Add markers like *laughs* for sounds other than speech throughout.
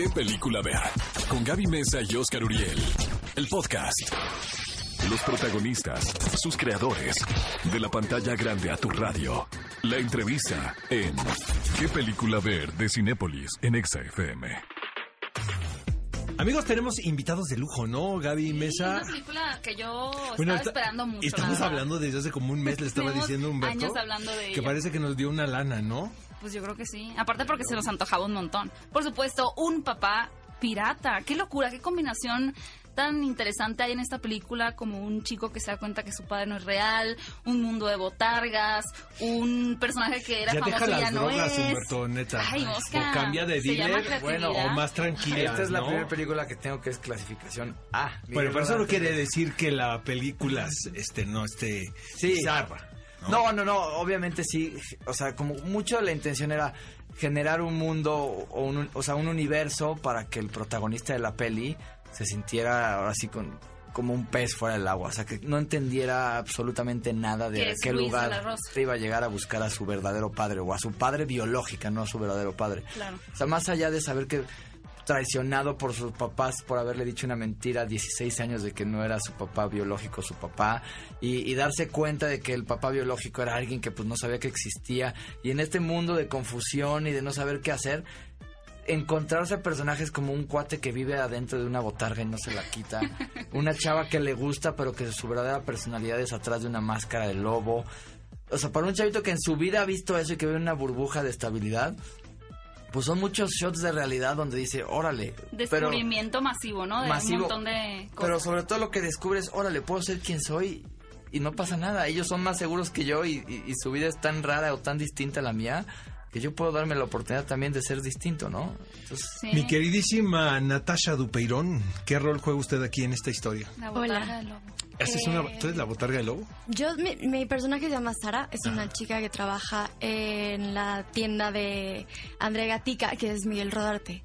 ¿Qué película ver? Con Gaby Mesa y Oscar Uriel. El podcast. Los protagonistas, sus creadores. De la pantalla grande a tu radio. La entrevista en ¿Qué película ver? de Cinépolis en Exa FM. Amigos, tenemos invitados de lujo, ¿no? Gaby Mesa. una película que yo Bueno, estaba está- esperando mucho. Estamos hablando desde hace como un mes, le estaba Tenemos diciendo a Humberto. años hablando de que ella. parece que nos dio una lana, ¿no? Pues yo creo que sí. Aparte porque se nos antojaba un montón. Por supuesto, un papá pirata. Qué locura, qué combinación tan interesante hay en esta película como un chico que se da cuenta que su padre no es real, un mundo de botargas, un personaje que era ya famoso deja y las ya no drogas, es. Humberto, neta. Ay, Oscar, o cambia de dealer, bueno, o más tranquila. Esta es la ¿no? primera película que tengo que es clasificación A. Bueno, pero eso no quiere decir que la película este, no esté Sí. bizarra. No, no, no, obviamente sí. O sea, como mucho la intención era generar un mundo o, un, o sea, un universo para que el protagonista de la peli se sintiera ahora sí con, como un pez fuera del agua. O sea, que no entendiera absolutamente nada de qué Luis lugar Rosa. iba a llegar a buscar a su verdadero padre o a su padre biológica, no a su verdadero padre. Claro. O sea, más allá de saber que traicionado por sus papás por haberle dicho una mentira a 16 años de que no era su papá biológico su papá y, y darse cuenta de que el papá biológico era alguien que pues no sabía que existía y en este mundo de confusión y de no saber qué hacer encontrarse a personajes como un cuate que vive adentro de una botarga y no se la quita, *laughs* una chava que le gusta pero que su verdadera personalidad es atrás de una máscara de lobo. O sea, para un chavito que en su vida ha visto eso y que ve una burbuja de estabilidad, pues son muchos shots de realidad donde dice, órale, pero, Descubrimiento masivo, ¿no? De Masivo. un montón de cosas. pero sobre todo lo que descubres, órale, puedo ser quien soy y no pasa nada. Ellos son más seguros que yo y, y- y su vida es tan rara o tan distinta a la mía que yo puedo darme la oportunidad también de ser distinto, ¿no? Entonces, Sí. Mi queridísima Natasha Dupeirón, ¿qué rol juega usted aquí en esta historia? La Hola. del lobo. ¿Esta es una, ¿Tú eres la botarga del lobo? Yo, mi, mi personaje se llama Sara, es una chica que trabaja en la tienda de André Gatica, que es Miguel Rodarte.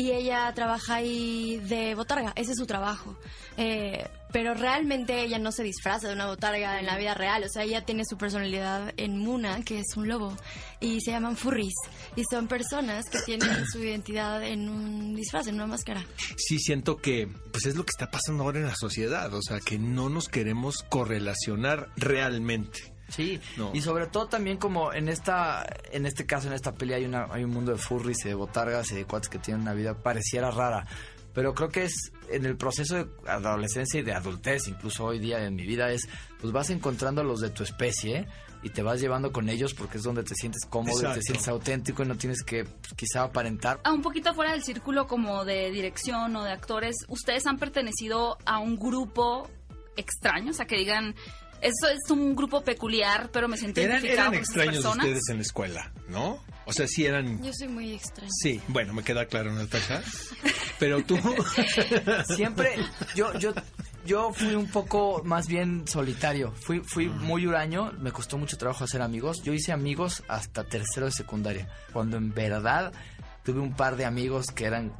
Y ella trabaja ahí de botarga, ese es su trabajo. Eh, pero realmente ella no se disfraza de una botarga en la vida real, o sea, ella tiene su personalidad en Muna, que es un lobo, y se llaman furries. Y son personas que tienen *coughs* su identidad en un disfraz, en una máscara. Sí, siento que pues es lo que está pasando ahora en la sociedad, o sea, que no nos queremos correlacionar realmente. Sí, No. y sobre todo también como en esta, en este caso, en esta peli hay una, hay un mundo de furries y de botargas y de cuates que tienen una vida pareciera rara. Pero creo que es en el proceso de adolescencia y de adultez, incluso hoy día en mi vida, es pues vas encontrando a los de tu especie y te vas llevando con ellos porque es donde te sientes cómodo y te sientes auténtico y no tienes que pues, quizá aparentar. Ah, un poquito fuera del círculo como de dirección o de actores, ¿ustedes han pertenecido a un grupo extraño? O sea, que digan, eso es un grupo peculiar, pero me siento Eran, identificado eran con esas extraños personas. ustedes en la escuela, ¿no? O sea, sí eran... Yo soy muy extraña. Sí, bueno, me queda claro, Natasha. Pero tú... *laughs* Siempre, yo, yo, yo fui un poco más bien solitario. Fui, fui muy huraño, me costó mucho trabajo hacer amigos. Yo hice amigos hasta tercero de secundaria. Cuando en verdad tuve un par de amigos que eran,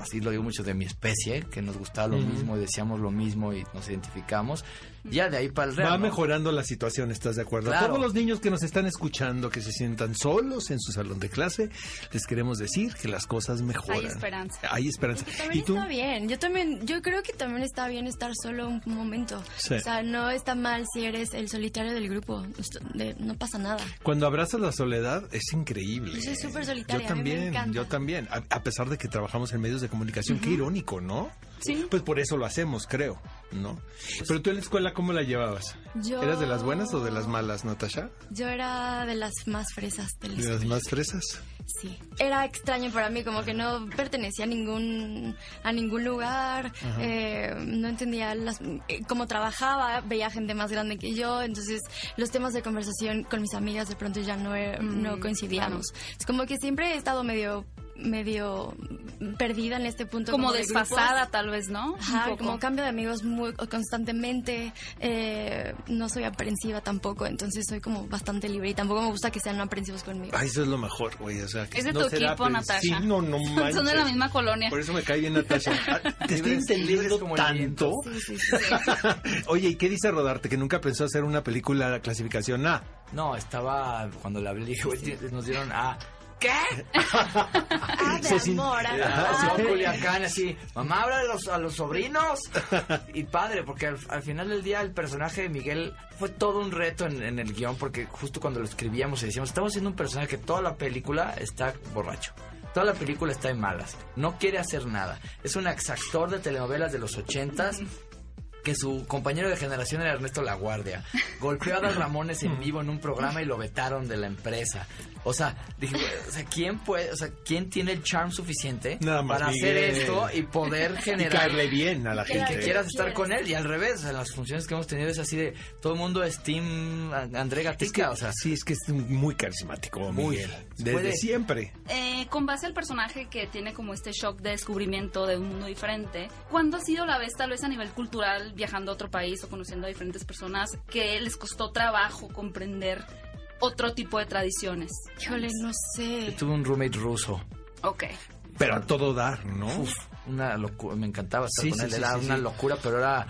así lo digo mucho, de mi especie, que nos gustaba lo Ujú. mismo y decíamos lo mismo y nos identificamos. Ya de ahí para el real. Va ¿no? mejorando la situación, ¿estás de acuerdo? A Claro. todos los niños que nos están escuchando, que se sientan solos en su salón de clase, les queremos decir que las cosas mejoran. Hay esperanza. Hay esperanza. Y también ¿Y tú? está bien. Yo también, yo creo que también está bien estar solo un momento. Sí. O sea, no está mal si eres el solitario del grupo. De- no pasa nada. Cuando abrazas la soledad es increíble. Yo soy súper solitaria, Yo a mí me también, yo también. A, a pesar de que trabajamos en medios de comunicación, qué irónico, ¿no? Sí. Pues por eso lo hacemos, creo, ¿no? Pero tú en la escuela, ¿cómo la llevabas? Yo- ¿Eras de las buenas o de las malas, Natasha? Yo era de las más fresas del ¿De las más fresas? Sí. Era extraño para mí, como que no pertenecía a ningún, a ningún lugar, eh, no entendía las, eh, cómo trabajaba, veía gente más grande que yo, entonces los temas de conversación con mis amigas de pronto ya no, er- no coincidíamos. Es como que siempre he estado medio medio perdida en este punto. Como de desfasada, tal vez, ¿no? Ajá, como cambio de amigos muy constantemente, eh, no soy aprensiva tampoco, entonces soy como bastante libre y tampoco me gusta que sean aprensivos conmigo. Ay, eso es lo mejor, güey. O sea, que Es de no tu será, equipo, pero- Natasha. Sí, no, no manches. *laughs* Son de la misma colonia. Por eso me cae bien Natasha. *laughs* Ah, Te estoy Libres- entendiendo como el tanto. Sí, sí, sí. *laughs* Oye, ¿y qué dice Rodarte? Que nunca pensó hacer una película clasificación A. No, estaba cuando le hablé, dije, "Oye, nos dieron A. ¿qué? Ah, *laughs* de Se amor. ah, Ajá, ah, sí, Culiacán, así, mamá, habla a los, a los sobrinos. Y padre, porque al, al final del día el personaje de Miguel fue todo un reto en, en el guion, porque justo cuando lo escribíamos y decíamos, estamos haciendo un personaje que toda la película está borracho. Toda la película está en malas. No quiere hacer nada. Es un exactor de telenovelas de los ochentas que su compañero de generación era Ernesto Laguardia. Golpeó a Adal *laughs* Ramones en vivo en un programa y lo vetaron de la empresa. O sea, dije, güey, o sea, ¿quién puede, o sea, quién tiene el charm suficiente Nada más para Miguel. hacer esto y poder *laughs* Y generar caerle bien a la gente. que quieras estar con él y al revés, o sea, las funciones que hemos tenido es así de todo el mundo es Team André Es que, Gatica, o sea, sí, es que es muy carismático, Muy. Miguel. Desde Puede- siempre. Eh, con base al personaje que tiene como este shock de descubrimiento de un mundo diferente, ¿cuándo ha sido la vez, tal vez a nivel cultural, viajando a otro país o conociendo a diferentes personas, que les costó trabajo comprender otro tipo de tradiciones? Híjole, no yo sé. tuve un roommate ruso. Ok. Pero a todo dar, ¿no? Uf, una locura, me encantaba estar Sí, con sí, él, sí, era sí, una sí. locura, pero era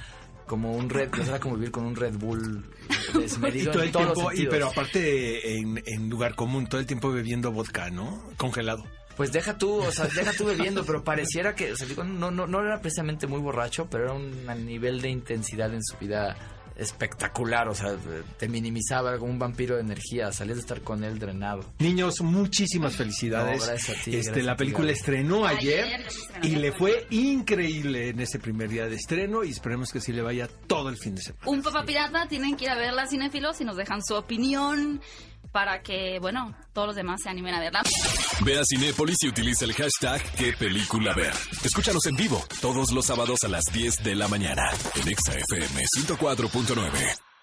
como un Red, era como vivir con un Red Bull desmedido *laughs* y todo en el todos los tiempo, y pero aparte en, en lugar común, todo el tiempo bebiendo vodka, ¿no? Congelado. Pues deja tú, o sea, deja tú bebiendo, pero pareciera que, o sea, digo, no, no, no era precisamente muy borracho, pero era un nivel de intensidad en su vida espectacular, o sea, te minimizaba era como un vampiro de energía, salías de estar con él drenado. Niños, muchísimas felicidades. No, gracias a ti, este, la a ti, película estrenó Ayer, ayer, y le fue increíble en ese primer día de estreno y esperemos que sí le vaya todo el fin de semana. Un papá pirata, tienen que ir a verla, cinéfilos, y nos dejan su opinión para que, bueno, todos los demás se animen a verla. Ve a Cinépolis y utiliza el hashtag qué película ver. Escúchanos en vivo todos los sábados a las 10 de la mañana en Exa FM 104.9.